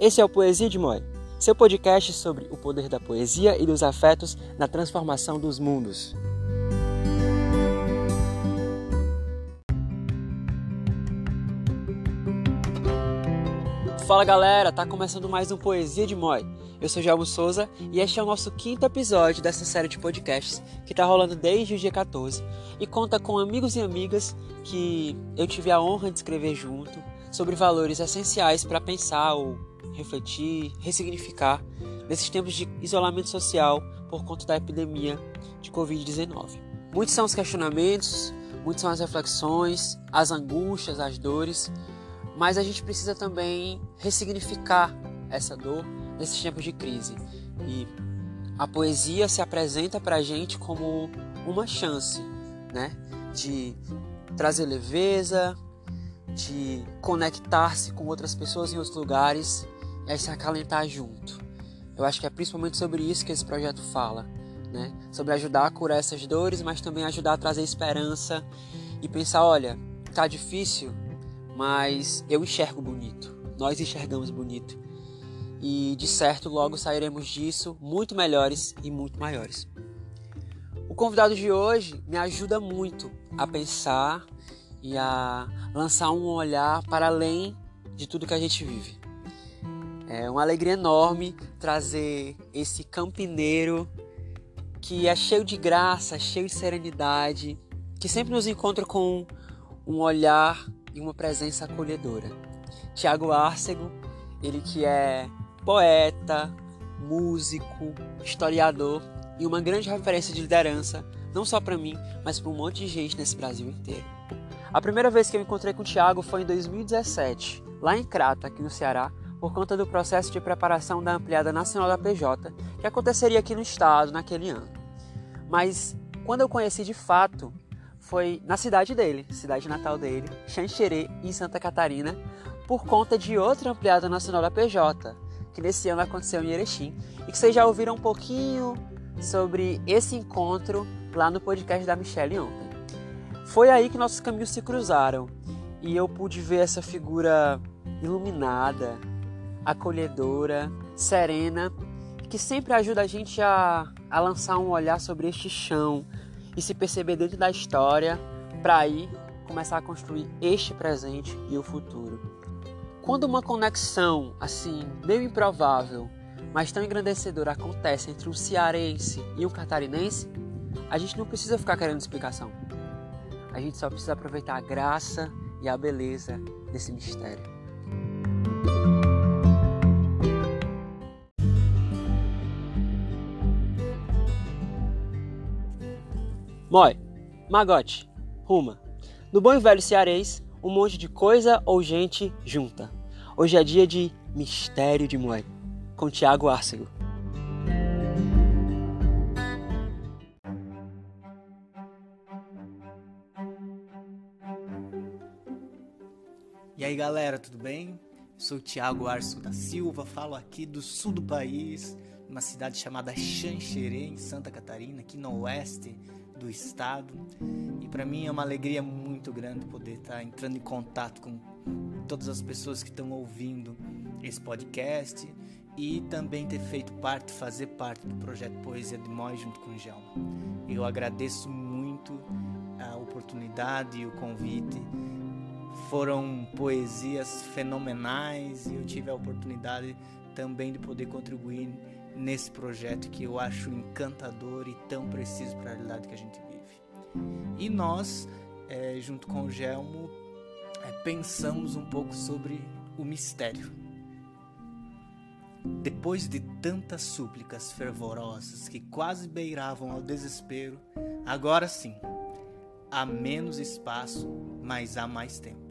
Esse é o Poesia de Moi, seu podcast sobre o poder da poesia e dos afetos na transformação dos mundos. Fala galera, tá começando mais um Poesia de Moi. Eu sou Jalmo Souza e este é o nosso quinto episódio dessa série de podcasts que tá rolando desde o dia 14 e conta com amigos e amigas que eu tive a honra de escrever junto sobre valores essenciais para pensar ou refletir, ressignificar nesses tempos de isolamento social por conta da epidemia de Covid-19. Muitos são os questionamentos, muitas são as reflexões, as angústias, as dores, mas a gente precisa também ressignificar essa dor nesses tempos de crise. E a poesia se apresenta para a gente como uma chance, né, de trazer leveza, de conectar-se com outras pessoas em outros lugares aí se acalentar junto. Eu acho que é principalmente sobre isso que esse projeto fala, né? Sobre ajudar a curar essas dores, mas também ajudar a trazer esperança e pensar, olha, tá difícil, mas eu enxergo bonito. Nós enxergamos bonito. E de certo logo sairemos disso muito melhores e muito maiores. O convidado de hoje me ajuda muito a pensar e a lançar um olhar para além de tudo que a gente vive. É uma alegria enorme trazer esse campineiro que é cheio de graça, cheio de serenidade, que sempre nos encontra com um olhar e uma presença acolhedora. Tiago Arcego, ele que é poeta, músico, historiador e uma grande referência de liderança, não só para mim, mas para um monte de gente nesse Brasil inteiro. A primeira vez que eu encontrei com o Tiago foi em 2017, lá em Crata, aqui no Ceará, por conta do processo de preparação da ampliada nacional da PJ, que aconteceria aqui no estado naquele ano. Mas quando eu conheci de fato, foi na cidade dele, cidade natal dele, Xanxerê, em Santa Catarina, por conta de outra ampliada nacional da PJ, que nesse ano aconteceu em Erechim, e que vocês já ouviram um pouquinho sobre esse encontro lá no podcast da Michelle ontem. Foi aí que nossos caminhos se cruzaram e eu pude ver essa figura iluminada, acolhedora, serena, que sempre ajuda a gente a, a lançar um olhar sobre este chão e se perceber dentro da história para aí começar a construir este presente e o futuro. Quando uma conexão assim, meio improvável, mas tão engrandecedora acontece entre um cearense e um catarinense, a gente não precisa ficar querendo explicação. A gente só precisa aproveitar a graça e a beleza desse mistério. Moi, magote, ruma. No bom e velho cearês, um monte de coisa ou gente junta. Hoje é dia de Mistério de Moi, com Tiago Arcego. E aí galera, tudo bem? Sou Tiago Arcego da Silva, falo aqui do sul do país, numa cidade chamada Xanxerê, em Santa Catarina, aqui no oeste do estado. E para mim é uma alegria muito grande poder estar tá entrando em contato com todas as pessoas que estão ouvindo esse podcast e também ter feito parte, fazer parte do projeto Poesia de Mói junto com o Gelma. Eu agradeço muito a oportunidade e o convite. Foram poesias fenomenais e eu tive a oportunidade também de poder contribuir nesse projeto que eu acho encantador e tão preciso para a realidade que a gente vive. E nós, é, junto com o Gelmo, é, pensamos um pouco sobre o mistério. Depois de tantas súplicas fervorosas que quase beiravam ao desespero, agora sim, há menos espaço, mas há mais tempo.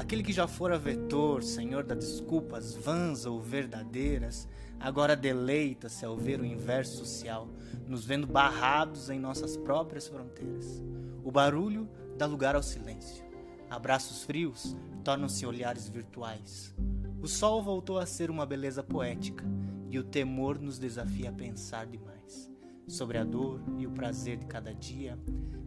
Aquele que já fora vetor, senhor das desculpas vãs ou verdadeiras, agora deleita-se ao ver o inverso social, nos vendo barrados em nossas próprias fronteiras. O barulho dá lugar ao silêncio. Abraços frios tornam-se olhares virtuais. O sol voltou a ser uma beleza poética e o temor nos desafia a pensar demais sobre a dor e o prazer de cada dia,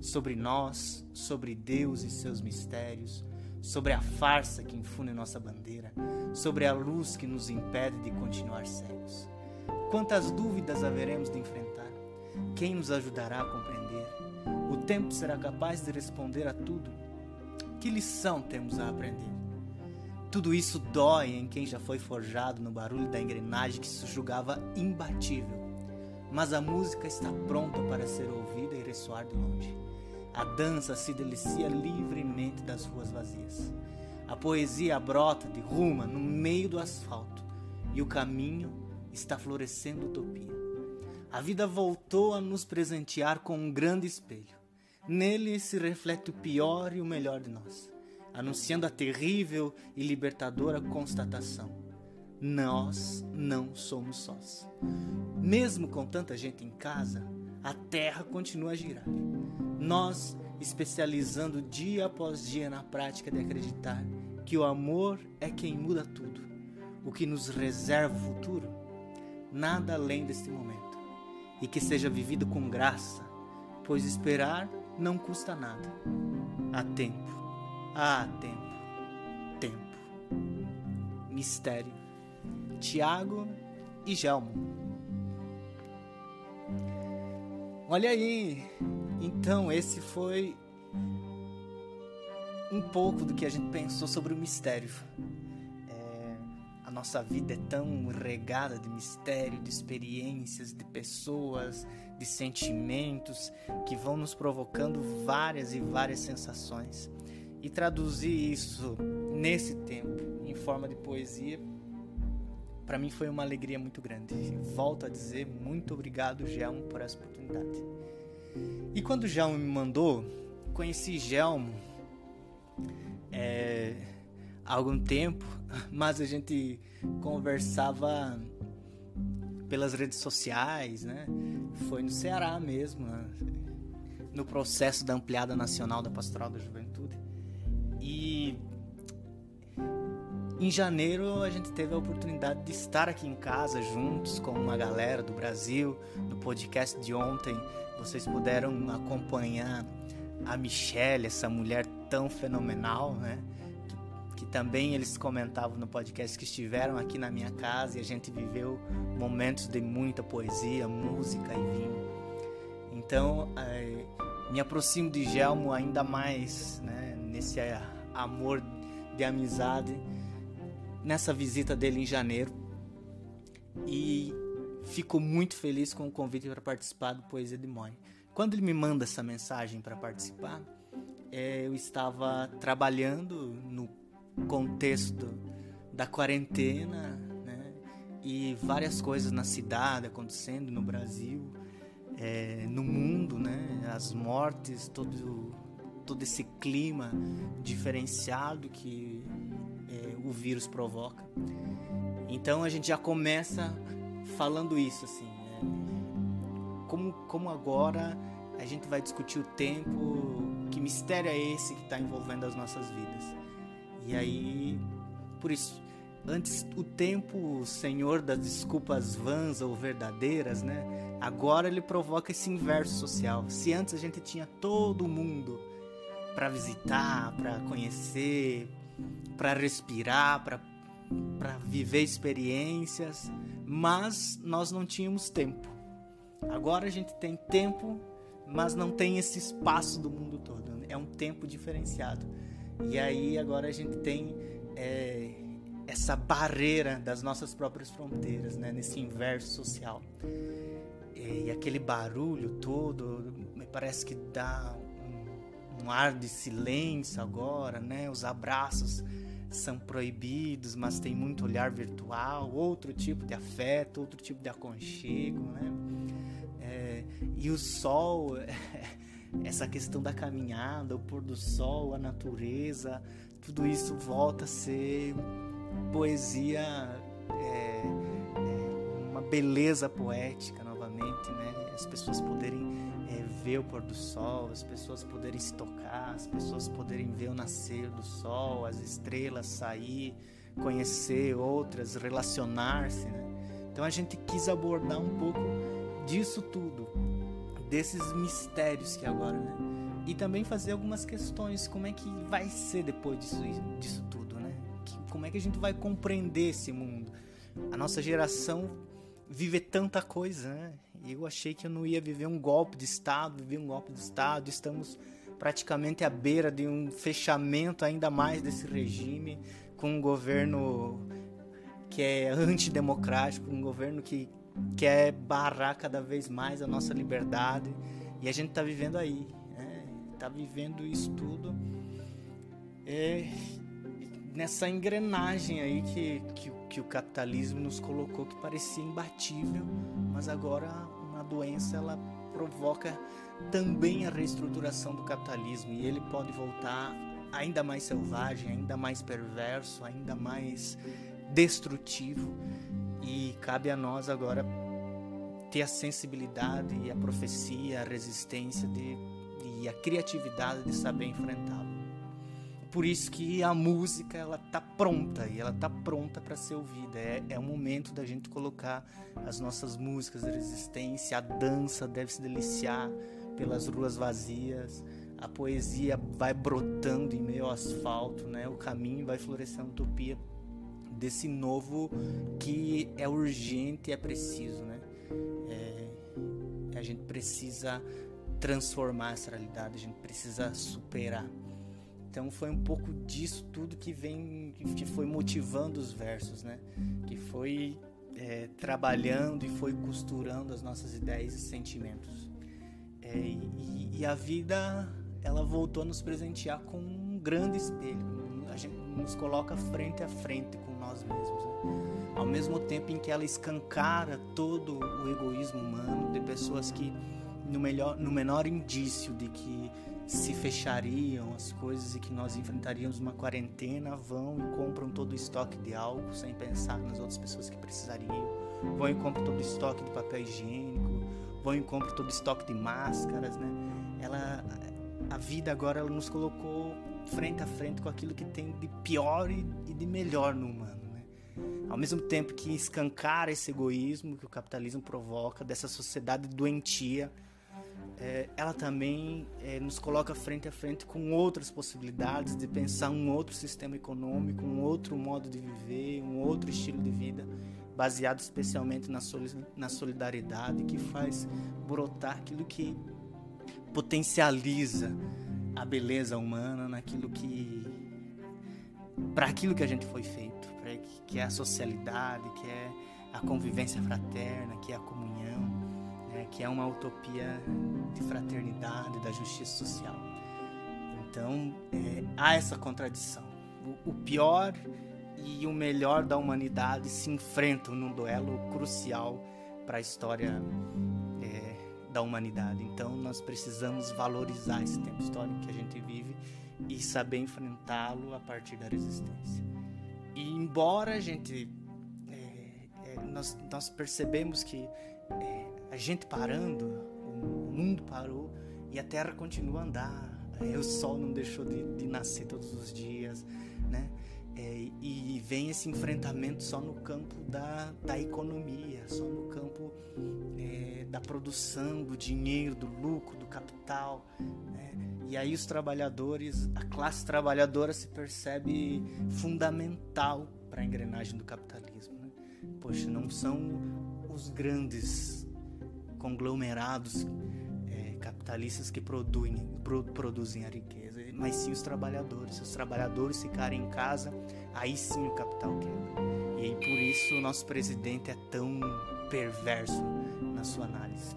sobre nós, sobre Deus e seus mistérios, sobre a farsa que infunde nossa bandeira, sobre a luz que nos impede de continuar cegos. Quantas dúvidas haveremos de enfrentar? Quem nos ajudará a compreender? O tempo será capaz de responder a tudo? Que lição temos a aprender? Tudo isso dói em quem já foi forjado no barulho da engrenagem que se julgava imbatível. Mas a música está pronta para ser ouvida e ressoar de longe. A dança se delicia livremente das ruas vazias. A poesia brota de ruma no meio do asfalto e o caminho está florescendo utopia. A vida voltou a nos presentear com um grande espelho. Nele se reflete o pior e o melhor de nós, anunciando a terrível e libertadora constatação: nós não somos sós. Mesmo com tanta gente em casa, a terra continua a girar. Nós, especializando dia após dia na prática de acreditar que o amor é quem muda tudo, o que nos reserva o futuro, nada além deste momento, e que seja vivido com graça, pois esperar não custa nada. Há tempo, há tempo, tempo. Mistério. Tiago e Gelmo. Olha aí, então, esse foi um pouco do que a gente pensou sobre o mistério. É, a nossa vida é tão regada de mistério, de experiências, de pessoas, de sentimentos que vão nos provocando várias e várias sensações. E traduzir isso nesse tempo em forma de poesia para mim foi uma alegria muito grande. Volto a dizer muito obrigado, Gelmo, por essa oportunidade. E quando o Gelmo me mandou, conheci Gelmo é, há algum tempo, mas a gente conversava pelas redes sociais, né? Foi no Ceará mesmo, né? no processo da ampliada nacional da Pastoral da Juventude. Em janeiro a gente teve a oportunidade de estar aqui em casa juntos com uma galera do Brasil, no podcast de ontem vocês puderam acompanhar a Michelle, essa mulher tão fenomenal, né? Que, que, também eles comentavam no podcast que estiveram aqui na minha casa e a gente viveu momentos de muita poesia, música e vinho. Então, é, me aproximo de Gelmo ainda mais, né? Nesse amor de amizade, nessa visita dele em janeiro. E fico muito feliz com o convite para participar do Poesia de Moi. Quando ele me manda essa mensagem para participar, é, eu estava trabalhando no contexto da quarentena, né? E várias coisas na cidade acontecendo, no Brasil, é, no mundo, né? As mortes, todo, todo esse clima diferenciado que o vírus provoca. Então a gente já começa falando isso, assim. Né? Como, como agora a gente vai discutir o tempo, que mistério é esse que está envolvendo as nossas vidas? E aí, por isso, antes o tempo, Senhor das desculpas vãs ou verdadeiras, né? Agora ele provoca esse inverso social. Se antes a gente tinha todo mundo para visitar, para conhecer, para respirar, para para viver experiências, mas nós não tínhamos tempo. Agora a gente tem tempo, mas não tem esse espaço do mundo todo. É um tempo diferenciado. E aí agora a gente tem é, essa barreira das nossas próprias fronteiras, né? nesse inverso social. E aquele barulho todo, me parece que dá um, um ar de silêncio agora, né? Os abraços são proibidos, mas tem muito olhar virtual, outro tipo de afeto, outro tipo de aconchego, né? É, e o sol, essa questão da caminhada, o pôr do sol, a natureza, tudo isso volta a ser poesia, é, é, uma beleza poética novamente, né? As pessoas poderem é, ver o pôr do sol, as pessoas poderem se tocar, as pessoas poderem ver o nascer do sol, as estrelas sair, conhecer outras, relacionar-se. Né? Então a gente quis abordar um pouco disso tudo, desses mistérios que agora, né? e também fazer algumas questões, como é que vai ser depois disso, disso tudo, né? como é que a gente vai compreender esse mundo? A nossa geração vive tanta coisa, né? Eu achei que eu não ia viver um golpe de Estado, viver um golpe de Estado. Estamos praticamente à beira de um fechamento ainda mais desse regime, com um governo que é antidemocrático, um governo que quer barrar cada vez mais a nossa liberdade. E a gente está vivendo aí, está né? vivendo isso tudo. É, nessa engrenagem aí que, que, que, o capitalismo nos colocou que parecia imbatível, mas agora uma doença ela provoca também a reestruturação do capitalismo e ele pode voltar ainda mais selvagem, ainda mais perverso, ainda mais destrutivo. E cabe a nós agora ter a sensibilidade e a profecia, a resistência de, e a criatividade de saber enfrentá-lo por isso que a música ela tá pronta e ela tá pronta para ser ouvida. É, é o momento da gente colocar as nossas músicas de resistência, a dança deve se deliciar pelas ruas vazias, a poesia vai brotando em meio ao asfalto, né? O caminho vai florescer a utopia desse novo que é urgente e é preciso, né? É, a gente precisa transformar essa realidade, a gente precisa superar. Então foi um pouco disso tudo que vem, que foi motivando os versos, né? Que foi é, trabalhando e foi costurando as nossas ideias e sentimentos. É, e, e, a vida, ela voltou a nos presentear com um grande espelho. A gente nos coloca frente a frente com nós mesmos. Né? Ao mesmo tempo em que ela escancara todo o egoísmo humano de pessoas que no, melhor, no menor indício de que se fechariam as coisas e que nós enfrentaríamos uma quarentena, vão e compram todo o estoque de álcool sem pensar nas outras pessoas que precisariam, vão e compram todo o estoque de papel higiênico, vão e compram todo o estoque de máscaras, né? Ela, a vida agora ela nos colocou frente a frente com aquilo que tem de pior e, de melhor no humano. Né? Ao mesmo tempo que escancara esse egoísmo que o capitalismo provoca, dessa sociedade doentia, é, ela também é, nos coloca frente a frente com outras possibilidades de pensar um outro sistema econômico, um outro modo de viver, um outro estilo de vida, baseado especialmente na, na solidariedade, que faz brotar aquilo que potencializa a beleza humana naquilo que para aquilo que a gente foi feito, que é a socialidade, que é a convivência fraterna, que é a comunhão que é uma utopia de fraternidade, da justiça social. Então, é, há essa contradição. O, o, pior e o melhor da humanidade se enfrentam num duelo crucial para a história é, da humanidade. Então, nós precisamos valorizar esse tempo histórico que a gente vive e saber enfrentá-lo a partir da resistência. E embora a gente é, é nós, nós percebemos que é, a gente parando, o mundo parou e a Terra continua a andar. É, o Sol não deixou de, de nascer todos os dias, né? É, e vem esse enfrentamento só no campo da, da economia, só no campo é, da produção, do dinheiro, do lucro, do capital. Né? E aí os trabalhadores, a classe trabalhadora se percebe fundamental para a engrenagem do capitalismo. Né? Poxa, não são os grandes conglomerados é, capitalistas que produzem, produzem a riqueza, mas sim os trabalhadores. Se os trabalhadores ficarem em casa, aí sim o capital quebra. E aí por isso o nosso presidente é tão perverso na sua análise.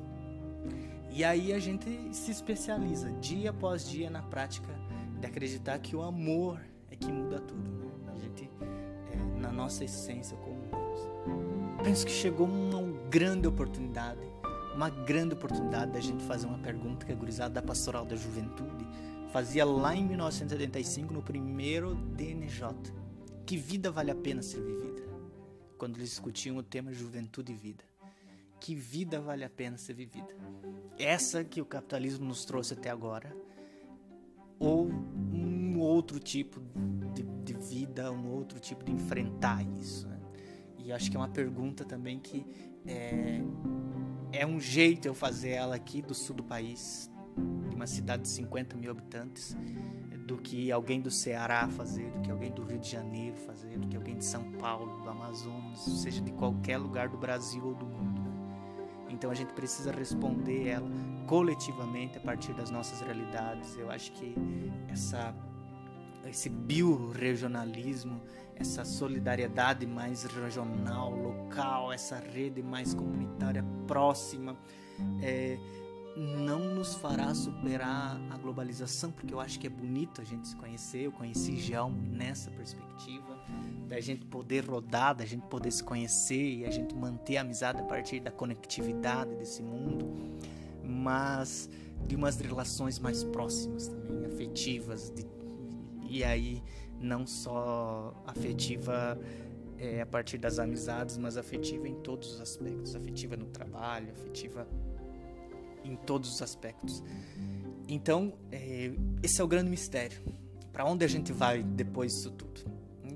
E aí a gente se especializa dia após dia na prática de acreditar que o amor é que muda tudo. Né? A gente, é, na nossa essência como Deus. Penso que chegou uma grande oportunidade uma grande oportunidade da gente fazer uma pergunta que a gurizada da Pastoral da Juventude fazia lá em 1975 no primeiro DNJ. Que vida vale a pena ser vivida? Quando eles discutiam o tema juventude e vida. Que vida vale a pena ser vivida? Essa que o capitalismo nos trouxe até agora ou um outro tipo de, de vida, um outro tipo de enfrentar isso? Né? E acho que é uma pergunta também que é, é um jeito eu fazer ela aqui do sul do país, de uma cidade de 50 mil habitantes do que alguém do Ceará fazer, do que alguém do Rio de Janeiro fazer, do que alguém de São Paulo, do Amazonas, seja de qualquer lugar do Brasil ou do mundo. Então a gente precisa responder ela coletivamente a partir das nossas realidades. Eu acho que essa esse biorregionalismo, essa solidariedade mais regional, local, essa rede mais comunitária próxima, é, não nos fará superar a globalização, porque eu acho que é bonito a gente se conhecer. Eu conheci Gelmo nessa perspectiva, da gente poder rodar, da gente poder se conhecer e a gente manter a amizade a partir da conectividade desse mundo, mas de umas relações mais próximas também, afetivas, de, e aí não só afetiva é, a partir das amizades, mas afetiva em todos os aspectos, afetiva no trabalho, afetiva em todos os aspectos. Então, é, esse é o grande mistério. Para onde a gente vai depois disso tudo?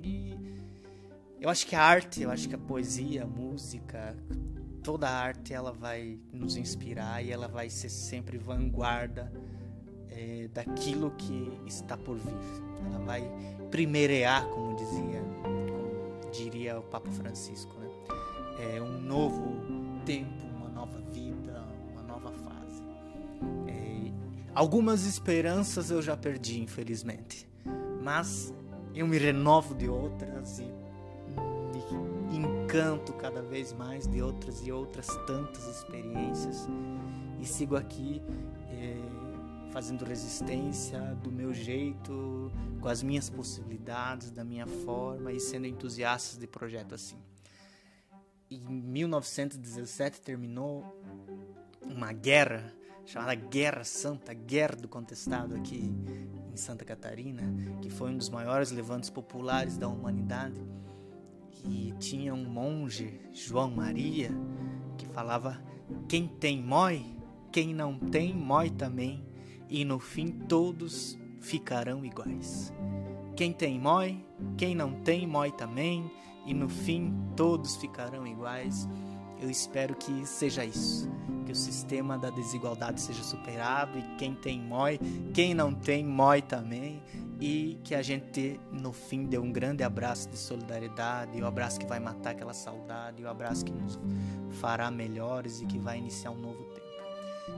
E eu acho que a arte, eu acho que a poesia, a música, toda a arte, ela vai nos inspirar e ela vai ser sempre vanguarda é, daquilo que está por vir. Ela vai primeirear, como dizia, como diria o Papa Francisco, né? É um novo tempo, uma nova vida, Algumas esperanças eu já perdi, infelizmente. Mas eu me renovo de outras e me encanto cada vez mais de outras e outras tantas experiências. E sigo aqui é, fazendo resistência do meu jeito, com as minhas possibilidades, da minha forma e sendo entusiasta de projeto assim. Em 1917 terminou uma guerra chamada Guerra Santa, Guerra do Contestado aqui em Santa Catarina, que foi um dos maiores levantes populares da humanidade. E tinha um monge, João Maria, que falava: quem tem mói, quem não tem mói também, e no fim todos ficarão iguais. Quem tem mói, quem não tem mói também, e no fim todos ficarão iguais. Eu espero que seja isso, que o sistema da desigualdade seja superado e quem tem mói, quem não tem mói também, e que a gente no fim dê um grande abraço de solidariedade, o um abraço que vai matar aquela saudade, o um abraço que nos fará melhores e que vai iniciar um novo tempo.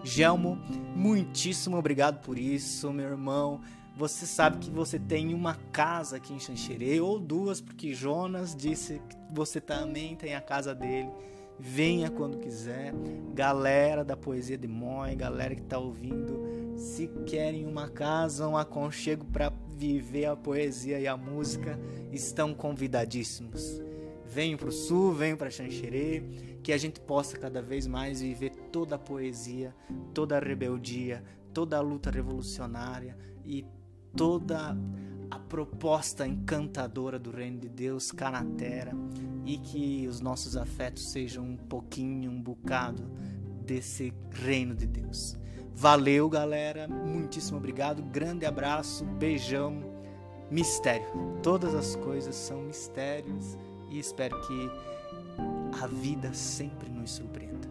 Gelmo, muitíssimo obrigado por isso, meu irmão. Você sabe que você tem uma casa aqui em Xanxerê, ou duas, porque Jonas disse que você também tem a casa dele venha quando quiser. Galera da Poesia de Moi, galera que está ouvindo, se querem uma casa, um aconchego para viver a poesia e a música, estão convidadíssimos. Venham para o sul, venham para Xanxerê, que a gente possa cada vez mais viver toda a poesia, toda a rebeldia, toda a luta revolucionária e toda a proposta encantadora do reino de Deus cá na terra e que os nossos afetos sejam um pouquinho, um bocado desse reino de Deus. Valeu, galera. Muitíssimo obrigado. Grande abraço. Beijão. Mistério. Todas as coisas são mistérios e espero que a vida sempre nos surpreenda.